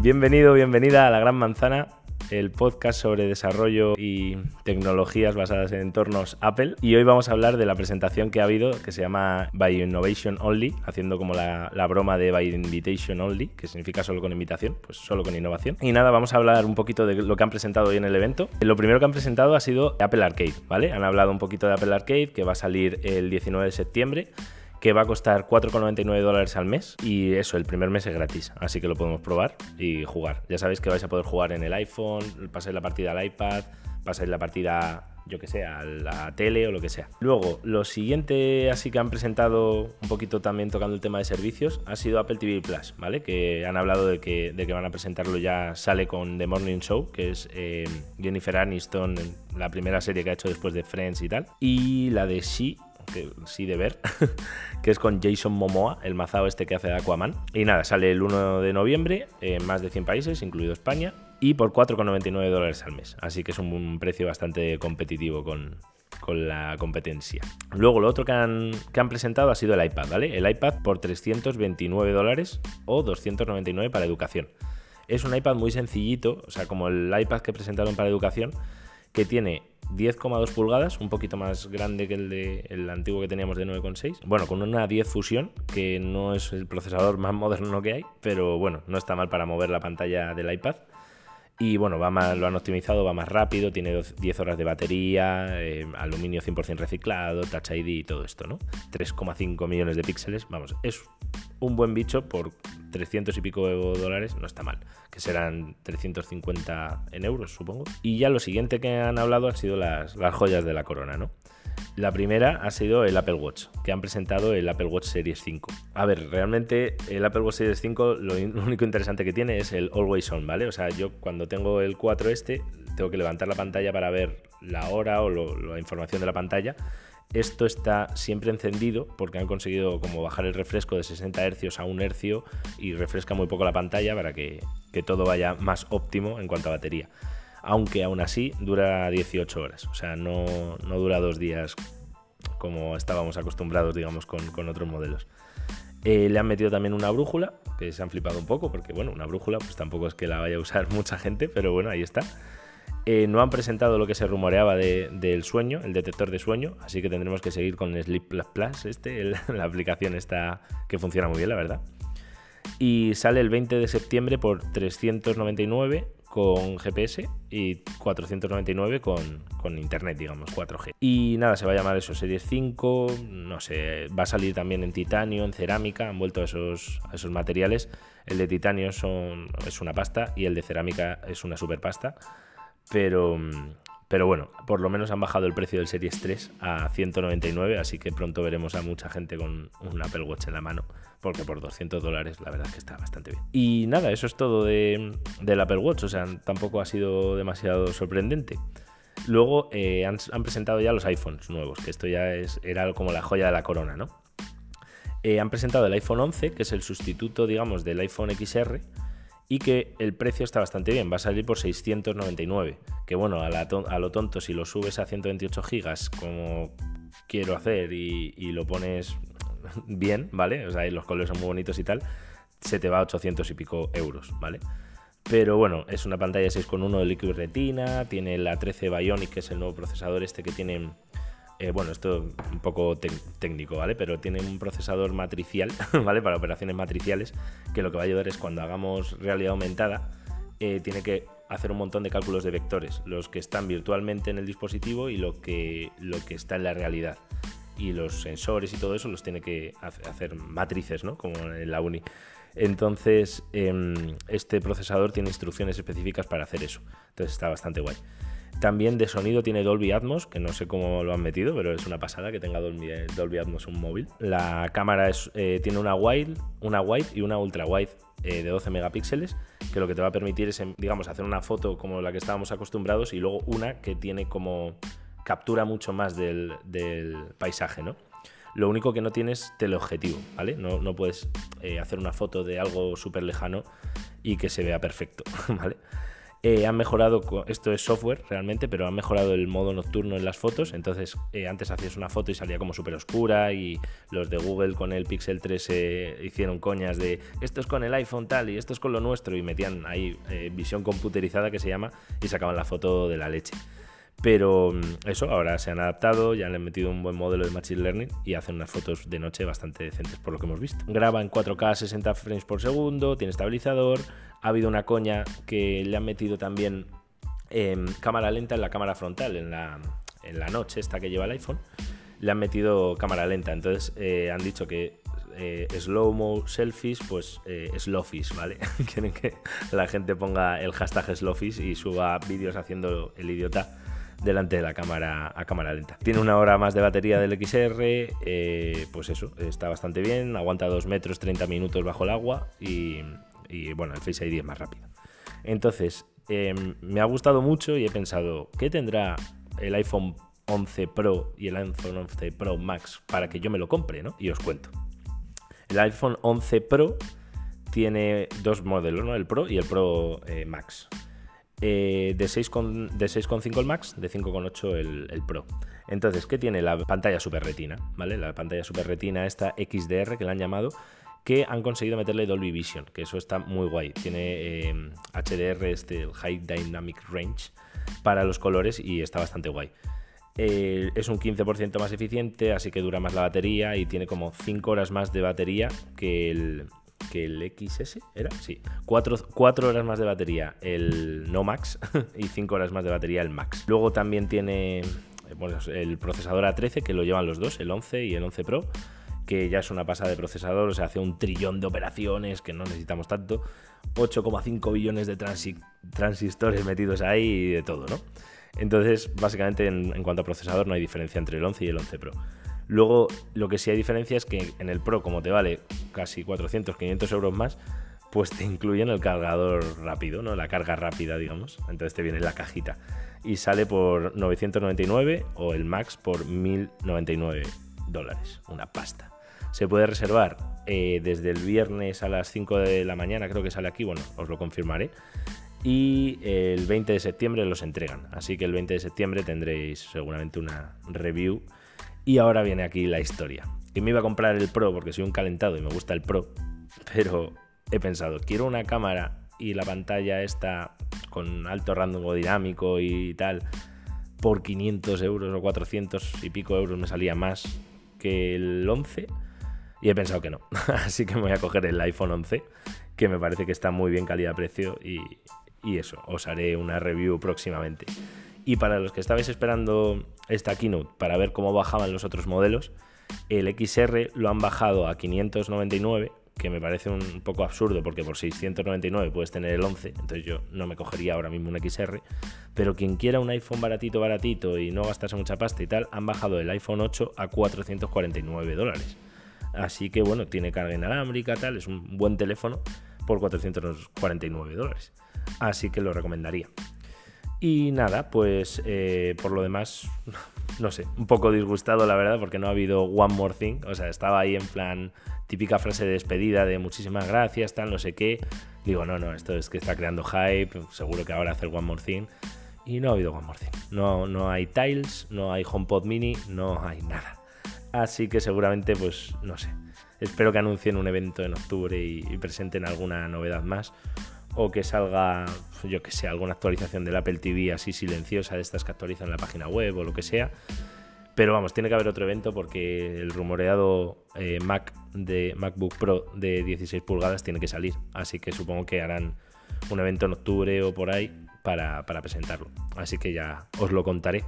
Bienvenido, bienvenida a La Gran Manzana, el podcast sobre desarrollo y tecnologías basadas en entornos Apple. Y hoy vamos a hablar de la presentación que ha habido, que se llama By Innovation Only, haciendo como la, broma de By Invitation Only, que significa solo con invitación, pues solo con innovación. Y nada, vamos a hablar un poquito de lo que han presentado hoy en el evento. Lo primero que han presentado ha sido Apple Arcade, ¿vale? Han hablado un poquito de Apple Arcade, que va a salir el 19 de septiembre que va a costar 4,99 dólares al mes y eso, el primer mes es gratis, así que lo podemos probar y jugar. Ya sabéis que vais a poder jugar en el iPhone, pasáis la partida al iPad, pasáis la partida, yo que sé, a la tele o lo que sea. Luego, lo siguiente así que han presentado un poquito también tocando el tema de servicios ha sido Apple TV Plus, ¿vale? Que han hablado de que, de que van a presentarlo ya, sale con The Morning Show, que es eh, Jennifer Aniston, la primera serie que ha hecho después de Friends y tal, y la de She que sí de ver, que es con Jason Momoa, el mazao este que hace de Aquaman. Y nada, sale el 1 de noviembre en más de 100 países, incluido España, y por 4,99 dólares al mes. Así que es un precio bastante competitivo con, con la competencia. Luego, lo otro que han, que han, presentado ha sido el iPad, ¿vale? El iPad por 329 dólares o 299 para educación. Es un iPad muy sencillito, o sea, como el iPad que presentaron para educación, que tiene 10,2 pulgadas, un poquito más grande que el, de, el antiguo que teníamos de 9,6. Bueno, con una 10 Fusion, que no es el procesador más moderno que hay, pero bueno, no está mal para mover la pantalla del iPad. Y bueno, va más, lo han optimizado, va más rápido, tiene 10 horas de batería, eh, aluminio 100% reciclado, Touch ID y todo esto, ¿no? 3,5 millones de píxeles, vamos, es un buen bicho por 300 y pico dólares, no está mal, que serán 350 en euros, supongo. Y ya lo siguiente que han hablado han sido las, las joyas de la corona, ¿no? La primera ha sido el Apple Watch, que han presentado el Apple Watch Series 5. A ver, realmente el Apple Watch Series 5 lo, único interesante que tiene es el Always On, ¿vale? O sea, yo cuando tengo el 4 este, tengo que levantar la pantalla para ver la hora o la información de la pantalla. Esto está siempre encendido porque han conseguido como bajar el refresco de 60 Hz a 1 Hz y refresca muy poco la pantalla para que, todo vaya más óptimo en cuanto a batería aunque aún así dura 18 horas, o sea, no, dura dos días como estábamos acostumbrados, digamos, con, otros modelos. Eh, le han metido también una brújula, que se han flipado un poco, porque bueno, una brújula pues tampoco es que la vaya a usar mucha gente, pero bueno, ahí está. Eh, no han presentado lo que se rumoreaba del sueño, el detector de sueño, así que tendremos que seguir con Sleep Plus este, la aplicación está que funciona muy bien, la verdad. Y sale el 20 de septiembre por 399 con GPS y 499 con, con, internet, digamos, 4G. Y nada, se va a llamar eso, Series 5, no sé, va a salir también en titanio, en cerámica, han vuelto esos, a esos materiales. El de titanio es una pasta y el de cerámica es una super pasta. Pero, pero bueno, por lo menos han bajado el precio del Series 3 a 199, así que pronto veremos a mucha gente con un Apple Watch en la mano, porque por 200 dólares la verdad es que está bastante bien. Y nada, eso es todo de, del Apple Watch, o sea, tampoco ha sido demasiado sorprendente. Luego eh, han, presentado ya los iPhones nuevos, que esto ya era como la joya de la corona, ¿no? Eh, han presentado el iPhone 11, que es el sustituto, digamos, del iPhone XR, y que el precio está bastante bien, va a salir por 699, que bueno, a, lo tonto si lo subes a 128 gigas como quiero hacer y, lo pones bien, ¿vale? O sea, los colores son muy bonitos y tal, se te va a 800 y pico euros, ¿vale? Pero bueno, es una pantalla 6.1 de Liquid Retina, tiene la 13 Bionic, que es el nuevo procesador este que tiene eh, bueno, esto un poco técnico, ¿vale? Pero tiene un procesador matricial, ¿vale? Para operaciones matriciales, que lo que va a ayudar es cuando hagamos realidad aumentada, eh, tiene que hacer un montón de cálculos de vectores, los que están virtualmente en el dispositivo y lo que, lo que está en la realidad. Y los sensores y todo eso los tiene que hacer matrices, ¿no? Como en la uni. Entonces, em, este procesador tiene instrucciones específicas para hacer eso. Entonces está bastante guay. También de sonido tiene Dolby Atmos, que no sé cómo lo han metido, pero es una pasada que tenga Dolby, Atmos un móvil. La cámara eh, tiene una wide, una wide y una ultra wide eh, de 12 megapíxeles, que lo que te va a permitir es, em, digamos, hacer una foto como la que estábamos acostumbrados y luego una que tiene como captura mucho más del, paisaje, ¿no? Lo único que no tienes teleobjetivo, ¿vale? No, puedes eh, hacer una foto de algo súper lejano y que se vea perfecto, ¿vale? Eh, han mejorado, esto es software realmente, pero han mejorado el modo nocturno en las fotos. Entonces, eh, antes hacías una foto y salía como súper oscura. Y los de Google con el Pixel 3 eh, hicieron coñas de esto es con el iPhone tal y esto es con lo nuestro. Y metían ahí visión computerizada que se llama y sacaban la foto de la leche. Pero mm, eso, ahora se han adaptado, ya le han metido un buen modelo de Machine Learning y hacen unas fotos de noche bastante decentes por lo que hemos visto. Graba en 4K 60 frames por segundo, tiene estabilizador, ha habido una coña que le han metido también em, cámara lenta en la cámara frontal, en la, en la noche esta que lleva el iPhone, le han metido cámara lenta, entonces eh, han dicho que eh, slow-mo selfies, pues eh, slowfish, ¿vale? Quieren que la gente ponga el hashtag slowfish y suba vídeos haciendo el idiota delante de la cámara a cámara lenta. Tiene una hora más de batería del XR, eh, pues eso, está bastante bien, aguanta 2 metros 30 minutos bajo el agua y, bueno, el Face ID es más rápido. Entonces, em, me ha gustado mucho y he pensado, ¿qué tendrá el iPhone 11 Pro y el iPhone 11 Pro Max para que yo me lo compre, ¿no? Y os cuento. El iPhone 11 Pro tiene dos modelos, ¿no? El Pro y el Pro eh, Max. Eh, de 6,5 el Max, de 5,8 el, el, Pro. Entonces, ¿qué tiene la pantalla Super Retina? ¿Vale? La pantalla Super Retina, esta XDR que la han llamado, que han conseguido meterle Dolby Vision, que eso está muy guay. Tiene HDR, eh, este, High Dynamic Range, para los colores y está bastante guay. Eh, es un 15% más eficiente, así que dura más la batería y tiene como 5 horas más de batería que el, que el XS, ¿era? Sí. 4 horas más de batería el No Max y 5 horas más de batería el Max. Luego también tiene bueno, el procesador A13 que lo llevan los dos, el 11 y el 11 Pro que ya es una pasada de procesador, o sea, hace un trillón de operaciones, que no necesitamos tanto, 8,5 billones de transistores metidos ahí y de todo, ¿no? Entonces, básicamente, en, en, cuanto a procesador, no hay diferencia entre el 11 y el 11 Pro. Luego, lo que sí hay diferencia es que en el Pro, como te vale casi 400, 500 euros más, pues te incluyen el cargador rápido, ¿no? La carga rápida, digamos. Entonces te viene la cajita. Y sale por 999 o el Max por 1099 dólares. Una pasta. Se puede reservar eh, desde el viernes a las 5 de la mañana, creo que sale aquí, bueno, os lo confirmaré. Y el 20 de septiembre los entregan. Así que el 20 de septiembre tendréis seguramente una review y ahora viene aquí la historia. Y me iba a comprar el Pro porque soy un calentado y me gusta el Pro, pero he pensado, quiero una cámara y la pantalla esta con alto rango dinámico y tal, por 500 euros o 400 y pico euros me salía más que el 11 y he pensado que no. Así que me voy a coger el iPhone 11, que me parece que está muy bien calidad-precio y, y eso, os haré una review próximamente. Y para los que estabais esperando esta keynote para ver cómo bajaban los otros modelos, el XR lo han bajado a 599, que me parece un poco absurdo porque por 699 puedes tener el 11, entonces yo no me cogería ahora mismo un XR, pero quien quiera un iPhone baratito, baratito y no gastarse mucha pasta y tal, han bajado el iPhone 8 a 449 dólares. Así que bueno, tiene carga inalámbrica, tal, es un buen teléfono por 449 dólares. Así que lo recomendaría. Y nada, pues eh, por lo demás, no sé, un poco disgustado la verdad porque no ha habido One More Thing. O sea, estaba ahí en plan típica frase de despedida de muchísimas gracias, tal, no sé qué. Digo, no, no, esto es que está creando hype, seguro que ahora hacer One More Thing. Y no ha habido One More Thing. No, no hay Tiles, no hay HomePod Mini, no hay nada. Así que seguramente, pues, no sé. Espero que anuncien un evento en octubre y presenten alguna novedad más o que salga, yo que sé, alguna actualización del Apple TV así silenciosa de estas que actualizan la página web o lo que sea. Pero vamos, tiene que haber otro evento porque el rumoreado eh, Mac de MacBook Pro de 16 pulgadas tiene que salir. Así que supongo que harán un evento en octubre o por ahí para, para presentarlo. Así que ya os lo contaré.